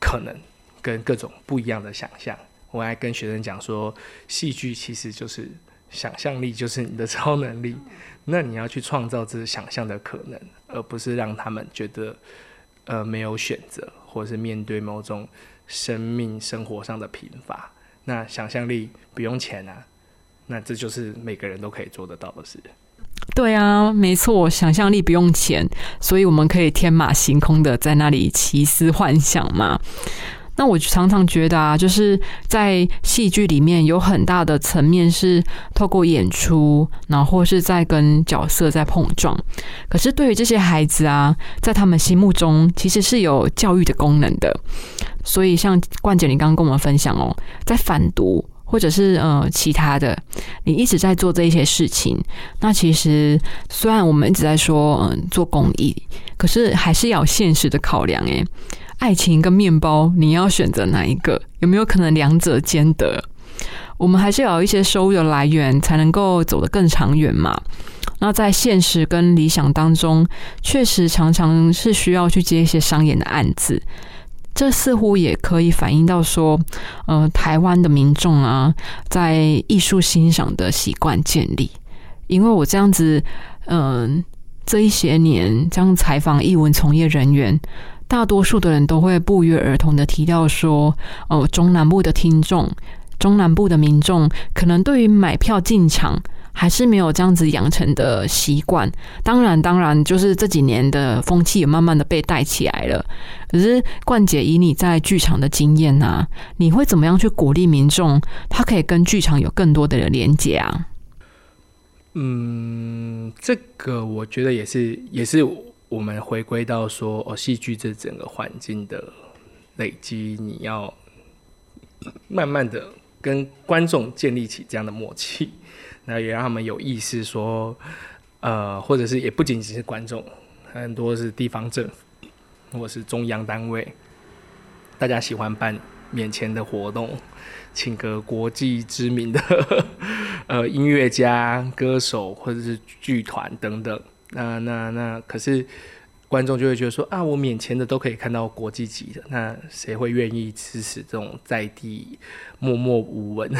B: 可能跟各种不一样的想象。我爱跟学生讲说，戏剧其实就是想象力，就是你的 超能力。那你要去创造这想象的可能，而不是让他们觉得呃没有选择，或是面对某种生命生活上的贫乏。那想象力不用钱啊，那这就是每个人都可以做得到的事。
A: 对啊，没错，想象力不用钱，所以我们可以天马行空的在那里奇思幻想嘛。那我常常觉得啊，就是在戏剧里面有很大的层面是透过演出，然后或是在跟角色在碰撞。可是对于这些孩子啊，在他们心目中其实是有教育的功能的。所以像冠姐，你刚刚跟我们分享哦，在反毒或者是呃其他的，你一直在做这一些事情。那其实虽然我们一直在说嗯做公益，可是还是要现实的考量诶。爱情跟面包，你要选择哪一个？有没有可能两者兼得？我们还是要有一些收入的来源，才能够走得更长远嘛。那在现实跟理想当中，确实常常是需要去接一些商演的案子。这似乎也可以反映到说，呃，台湾的民众啊，在艺术欣赏的习惯建立。因为我这样子，嗯，这一些年这样采访艺文从业人员。大多数的人都会不约而同的提到说，哦，中南部的听众，中南部的民众，可能对于买票进场还是没有这样子养成的习惯。当然，当然，就是这几年的风气也慢慢的被带起来了。可是，冠姐以你在剧场的经验啊，你会怎么样去鼓励民众，他可以跟剧场有更多的连接啊？
B: 嗯，这个我觉得也是，也是。我们回归到说哦，戏剧这整个环境的累积，你要慢慢的跟观众建立起这样的默契，那也让他们有意识说，呃，或者是也不仅仅是观众，很多是地方政府或是中央单位，大家喜欢办免钱的活动，请个国际知名的 呃音乐家、歌手或者是剧团等等。那那那，可是观众就会觉得说啊，我免钱的都可以看到国际级的，那谁会愿意支持这种在地默默无闻、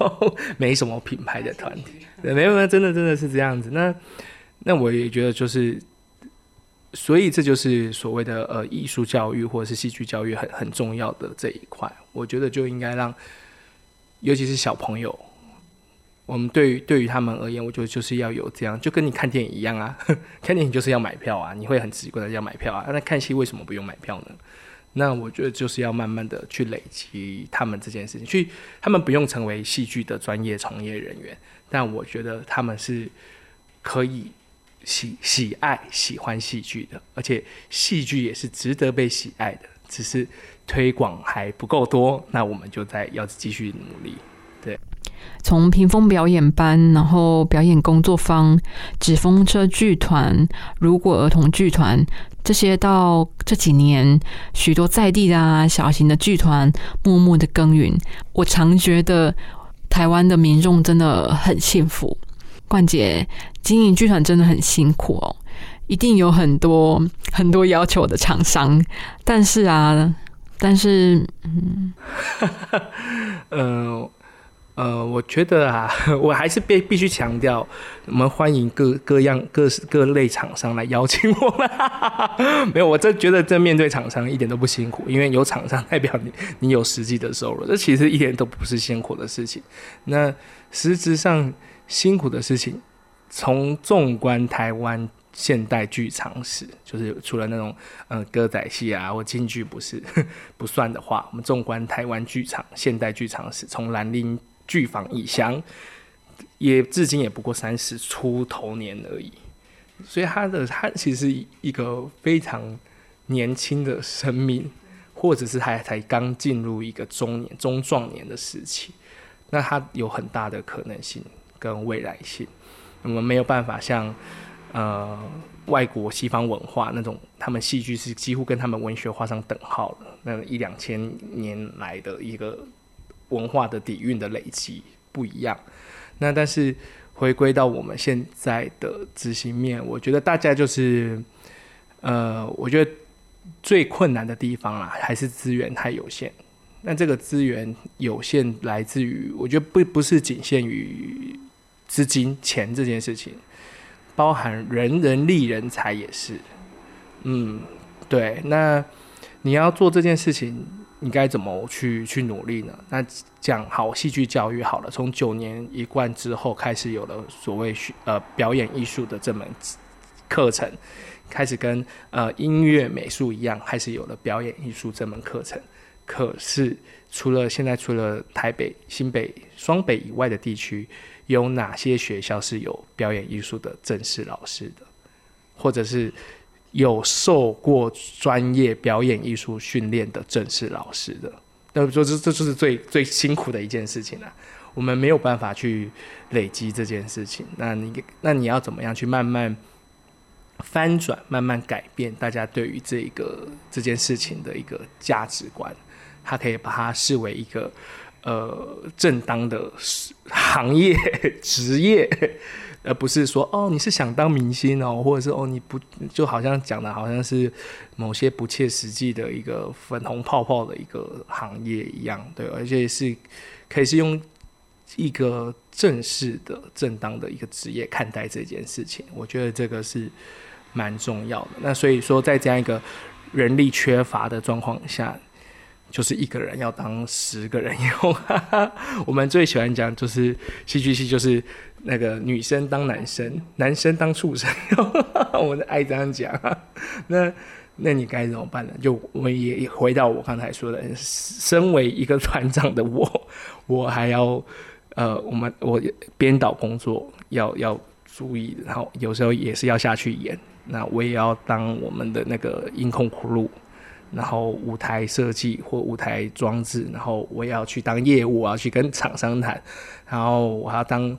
B: 没什么品牌的团体？对没有没有，真的真的是这样子。那那我也觉得就是，所以这就是所谓的呃艺术教育或者是戏剧教育很很重要的这一块。我觉得就应该让，尤其是小朋友，我们对于对于他们而言，我觉得就是要有这样，就跟你看电影一样啊，看电影就是要买票啊，你会很直观的要买票啊。那看戏为什么不用买票呢？那我觉得就是要慢慢的去累积他们这件事情，去他们不用成为戏剧的专业从业人员，但我觉得他们是可以喜喜爱喜欢戏剧的，而且戏剧也是值得被喜爱的，只是推广还不够多，那我们就在要继续努力。
A: 从屏风表演班，然后表演工作坊、纸风车剧团、如果儿童剧团。这些到这几年，许多在地的啊小型的剧团默默的耕耘。我常觉得台湾的民众真的很幸福。冠姐经营剧团真的很辛苦哦，一定有很多很多要求的厂商。但是啊，但是嗯，
B: 呃。呃，我觉得啊，我还是必必须强调，我们欢迎各各样各各类厂商来邀请我们。没有，我真觉得这面对厂商一点都不辛苦，因为有厂商代表你，你有实际的收入，这其实一点都不是辛苦的事情。那实质上辛苦的事情，从纵观台湾现代剧场史，就是除了那种呃歌仔戏啊或京剧不是 不算的话，我们纵观台湾剧场现代剧场史，从兰陵。剧坊以降，也至今也不过三十出头年而已，所以他的他其实一个非常年轻的生命，或者是还才刚进入一个中年中壮年的时期，那他有很大的可能性跟未来性。我们没有办法像呃外国西方文化那种，他们戏剧是几乎跟他们文学画上等号的，那一两千年来的一个。文化的底蕴的累积不一样，那但是回归到我们现在的执行面，我觉得大家就是，呃，我觉得最困难的地方啦，还是资源太有限。那这个资源有限来自于，我觉得不不是仅限于资金钱这件事情，包含人人力人才也是。嗯，对，那你要做这件事情。你该怎么去去努力呢？那讲好戏剧教育好了，从九年一贯之后开始有了所谓学呃表演艺术的这门课程，开始跟呃音乐美术一样，开始有了表演艺术这门课程。可是除了现在除了台北、新北、双北以外的地区，有哪些学校是有表演艺术的正式老师的，或者是？有受过专业表演艺术训练的正式老师的，那说这这就是最最辛苦的一件事情了。我们没有办法去累积这件事情，那你那你要怎么样去慢慢翻转、慢慢改变大家对于这个这件事情的一个价值观？他可以把它视为一个呃正当的行业职业。而不是说哦，你是想当明星哦，或者是哦，你不就好像讲的好像是某些不切实际的一个粉红泡泡的一个行业一样，对，而且是可以是用一个正式的、正当的一个职业看待这件事情，我觉得这个是蛮重要的。那所以说，在这样一个人力缺乏的状况下，就是一个人要当十个人用。我们最喜欢讲就是戏剧系就是。那个女生当男生，男生当畜生，我的爱这样讲。那那你该怎么办呢？就我也回到我刚才说的，身为一个团长的我，我还要呃，我们我编导工作要要注意，然后有时候也是要下去演。那我也要当我们的那个音控葫芦，然后舞台设计或舞台装置，然后我也要去当业务，我要去跟厂商谈，然后我还要当。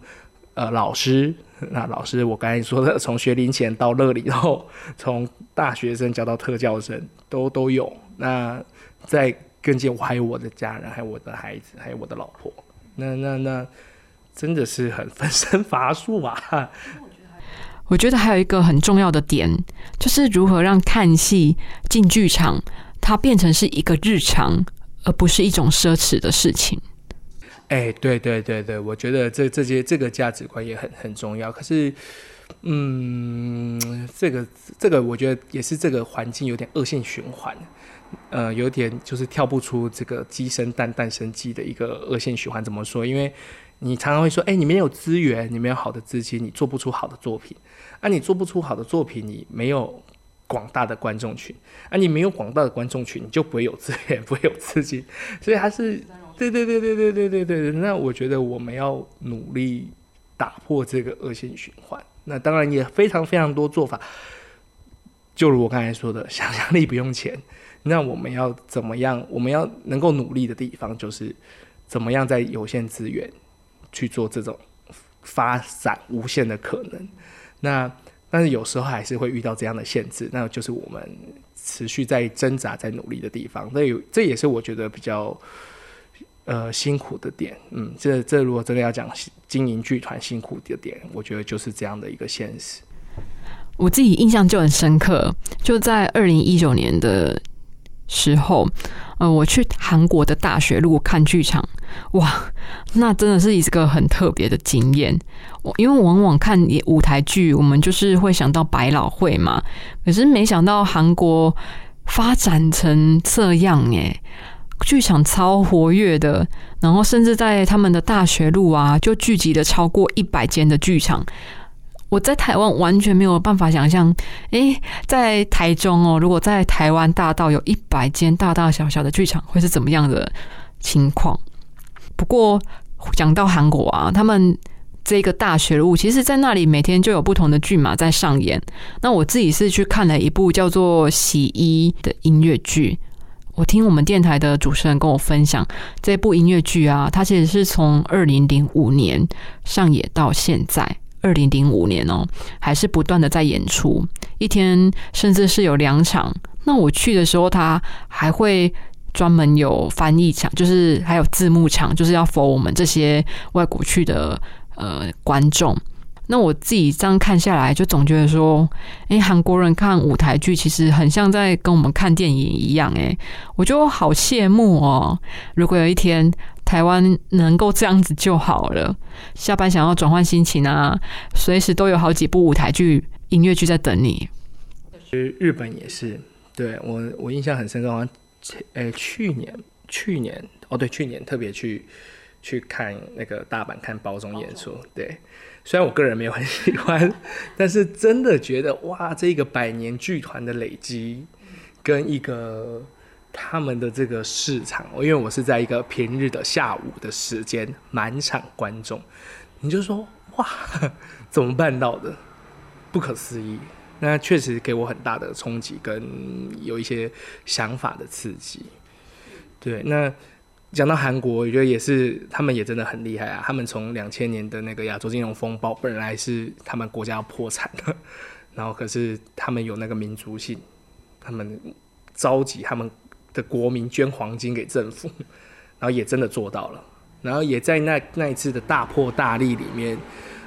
B: 呃，老师，那老师，我刚才说的，从学龄前到乐里，然后从大学生教到特教生，都都有。那在跟进，我还有我的家人，还有我的孩子，还有我的老婆。那那那，真的是很分身乏术啊！
A: 我觉得还有一个很重要的点，就是如何让看戏进剧场，它变成是一个日常，而不是一种奢侈的事情。
B: 哎，对对对对，我觉得这这些这个价值观也很很重要。可是，嗯，这个这个，我觉得也是这个环境有点恶性循环，呃，有点就是跳不出这个鸡生蛋蛋生鸡的一个恶性循环。怎么说？因为你常常会说，哎，你没有资源，你没有好的资金，你做不出好的作品。啊，你做不出好的作品，你没有广大的观众群。啊，你没有广大的观众群，你就不会有资源，不会有资金。所以还是。对对对对对对对对，那我觉得我们要努力打破这个恶性循环。那当然也非常非常多做法，就如我刚才说的，想象力不用钱。那我们要怎么样？我们要能够努力的地方，就是怎么样在有限资源去做这种发展无限的可能。那但是有时候还是会遇到这样的限制，那就是我们持续在挣扎、在努力的地方。那有这也是我觉得比较。呃，辛苦的点，嗯，这这如果真的要讲经营剧团辛苦的点，我觉得就是这样的一个现实。
A: 我自己印象就很深刻，就在二零一九年的时候，呃，我去韩国的大学路看剧场，哇，那真的是一个很特别的经验。我因为往往看舞台剧，我们就是会想到百老汇嘛，可是没想到韩国发展成这样，哎。剧场超活跃的，然后甚至在他们的大学路啊，就聚集了超过一百间的剧场。我在台湾完全没有办法想象，诶，在台中哦，如果在台湾大道有一百间大大小小的剧场，会是怎么样的情况？不过讲到韩国啊，他们这个大学路，其实在那里每天就有不同的剧码在上演。那我自己是去看了一部叫做《洗衣》的音乐剧。我听我们电台的主持人跟我分享，这部音乐剧啊，它其实是从二零零五年上演到现在，二零零五年哦，还是不断的在演出，一天甚至是有两场。那我去的时候，他还会专门有翻译场，就是还有字幕场，就是要服我们这些外国去的呃观众。那我自己这样看下来，就总觉得说，哎，韩国人看舞台剧其实很像在跟我们看电影一样，哎，我就好羡慕哦。如果有一天台湾能够这样子就好了，下班想要转换心情啊，随时都有好几部舞台剧、音乐剧在等你。
B: 其实日本也是，对我我印象很深刻，好像诶去年去年哦对，去年特别去去看那个大阪看包中演出，对。虽然我个人没有很喜欢，但是真的觉得哇，这个百年剧团的累积，跟一个他们的这个市场，因为我是在一个平日的下午的时间，满场观众，你就说哇，怎么办到的？不可思议！那确实给我很大的冲击，跟有一些想法的刺激。对，那。讲到韩国，我觉得也是，他们也真的很厉害啊！他们从两千年的那个亚洲金融风暴，本来是他们国家要破产的，然后可是他们有那个民族性，他们召集他们的国民捐黄金给政府，然后也真的做到了，然后也在那那一次的大破大立里面，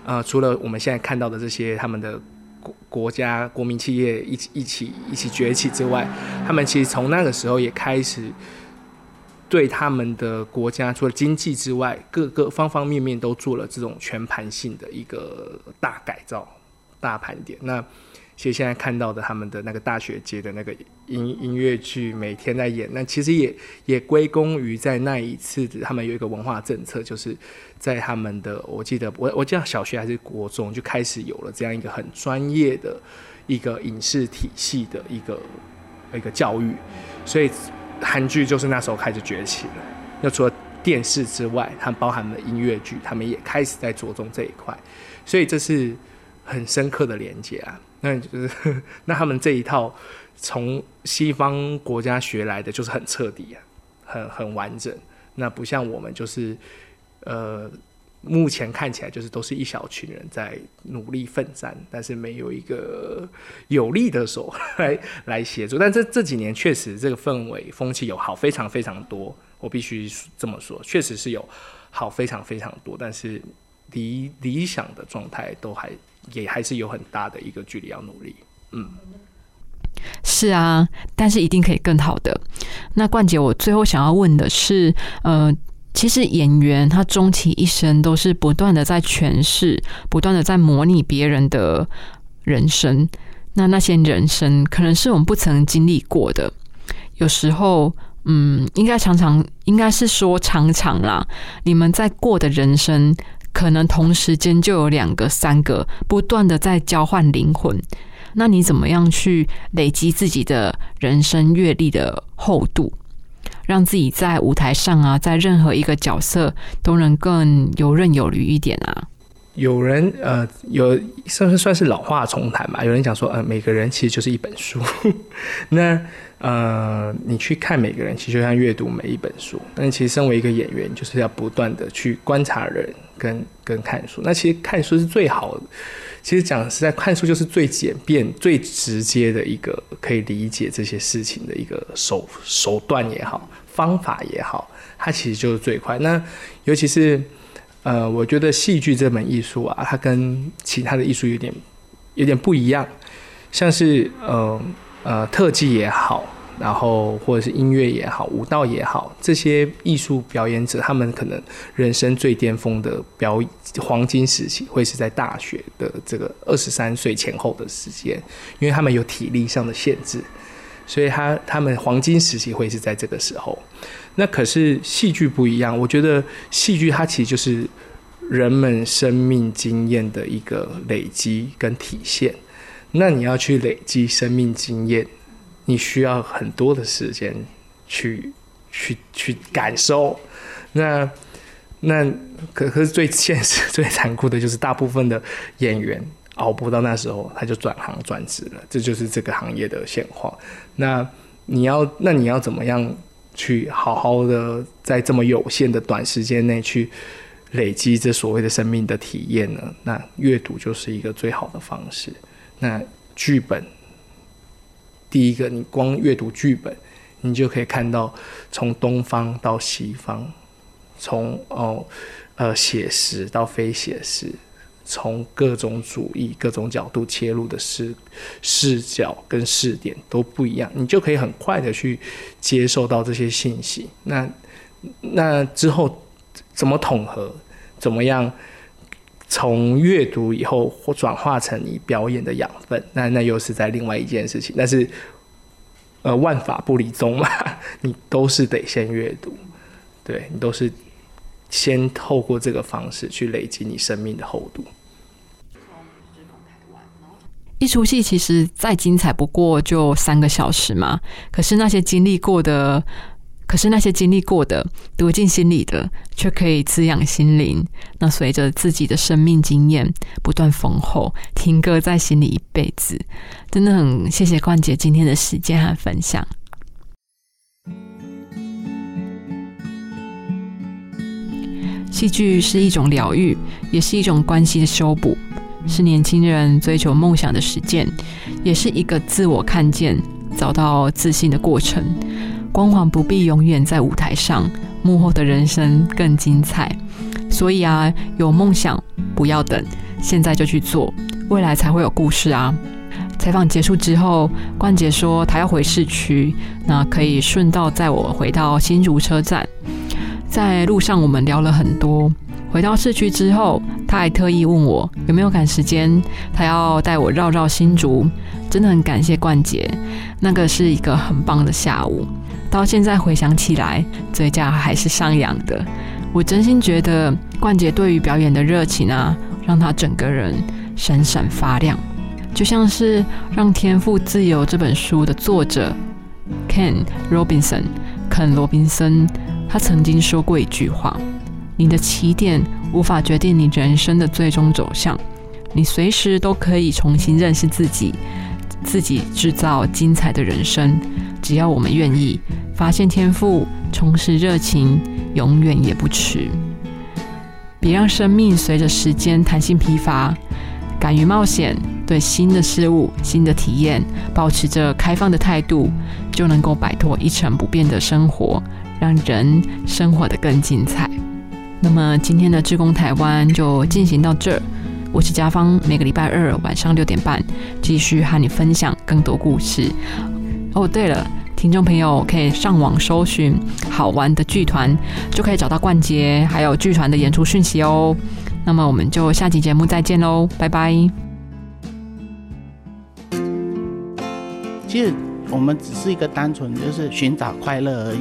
B: 呃，除了我们现在看到的这些他们的国国家国民企业一起一起一起崛起之外，他们其实从那个时候也开始。对他们的国家，除了经济之外，各个方方面面都做了这种全盘性的一个大改造、大盘点。那其实现在看到的他们的那个大学节的那个音音乐剧，每天在演，那其实也也归功于在那一次，他们有一个文化政策，就是在他们的，我记得我我记得小学还是国中就开始有了这样一个很专业的一个影视体系的一个一个教育，所以。韩剧就是那时候开始崛起了。那除了电视之外，它包含了音乐剧，他们也开始在着重这一块。所以这是很深刻的连接啊。那就是 那他们这一套从西方国家学来的，就是很彻底啊，很很完整。那不像我们，就是呃。目前看起来就是都是一小群人在努力奋战，但是没有一个有力的手来来协助。但这这几年确实这个氛围风气有好非常非常多，我必须这么说，确实是有好非常非常多。但是离理想的状态都还也还是有很大的一个距离要努力。嗯，
A: 是啊，但是一定可以更好的。那冠杰，我最后想要问的是，呃。其实演员他终其一生都是不断的在诠释，不断的在模拟别人的人生。那那些人生可能是我们不曾经历过的，有时候，嗯，应该常常，应该是说常常啦。你们在过的人生，可能同时间就有两个、三个，不断的在交换灵魂。那你怎么样去累积自己的人生阅历的厚度，让自己在舞台上啊，在任何一个角色都能更游刃有余一点啊？
B: 有人呃，有算是算是老话重谈吧。有人讲说，呃，每个人其实就是一本书。那呃，你去看每个人，其实就像阅读每一本书。但其实身为一个演员，就是要不断的去观察人，跟跟看书。那其实看书是最好的。其实讲实在，看书就是最简便、最直接的一个可以理解这些事情的一个手手段也好，方法也好，它其实就是最快。那尤其是。呃，我觉得戏剧这门艺术啊，它跟其他的艺术有点有点不一样，像是呃呃特技也好，然后或者是音乐也好，舞蹈也好，这些艺术表演者，他们可能人生最巅峰的表演黄金时期，会是在大学的这个二十三岁前后的时间，因为他们有体力上的限制，所以他他们黄金时期会是在这个时候。那可是戏剧不一样，我觉得戏剧它其实就是人们生命经验的一个累积跟体现。那你要去累积生命经验，你需要很多的时间去去去感受。那那可可是最现实、最残酷的就是大部分的演员熬不到那时候，他就转行转职了，这就是这个行业的现况。那你要那你要怎么样？去好好的在这么有限的短时间内去累积这所谓的生命的体验呢？那阅读就是一个最好的方式。那剧本，第一个，你光阅读剧本，你就可以看到从东方到西方，从哦呃写实到非写实。从各种主义、各种角度切入的视视角跟视点都不一样，你就可以很快的去接受到这些信息。那那之后怎么统合？怎么样从阅读以后或转化成你表演的养分？那那又是在另外一件事情。但是呃，万法不离宗嘛，你都是得先阅读，对你都是。先透过这个方式去累积你生命的厚度。
A: 一出戏其实再精彩不过就三个小时嘛，可是那些经历过的，可是那些经历过的读进心里的，却可以滋养心灵。那随着自己的生命经验不断丰厚，听歌在心里一辈子。真的很谢谢冠姐今天的时间和分享。戏剧是一种疗愈，也是一种关系的修补，是年轻人追求梦想的实践，也是一个自我看见、找到自信的过程。光环不必永远在舞台上，幕后的人生更精彩。所以啊，有梦想不要等，现在就去做，未来才会有故事啊！采访结束之后，冠杰说他要回市区，那可以顺道载我回到新竹车站。在路上，我们聊了很多。回到市区之后，他还特意问我有没有赶时间，他要带我绕绕新竹。真的很感谢冠杰，那个是一个很棒的下午。到现在回想起来，嘴角还是上扬的。我真心觉得冠杰对于表演的热情啊，让他整个人闪闪发亮，就像是《让天赋自由》这本书的作者 Ken Robinson 肯罗宾森。他曾经说过一句话：“你的起点无法决定你人生的最终走向，你随时都可以重新认识自己，自己制造精彩的人生。只要我们愿意发现天赋，重拾热情，永远也不迟。别让生命随着时间弹性疲乏，敢于冒险，对新的事物、新的体验保持着开放的态度，就能够摆脱一成不变的生活。”让人生活的更精彩。那么今天的志工台湾就进行到这儿。我是家芳，每个礼拜二晚上六点半继续和你分享更多故事。哦，对了。听众朋友可以上网搜寻好玩的剧团，就可以找到冠杰还有剧团的演出讯息哦。那么我们就下期节目再见喽，拜拜。
C: 其实我们只是一个单纯就是寻找快乐而已。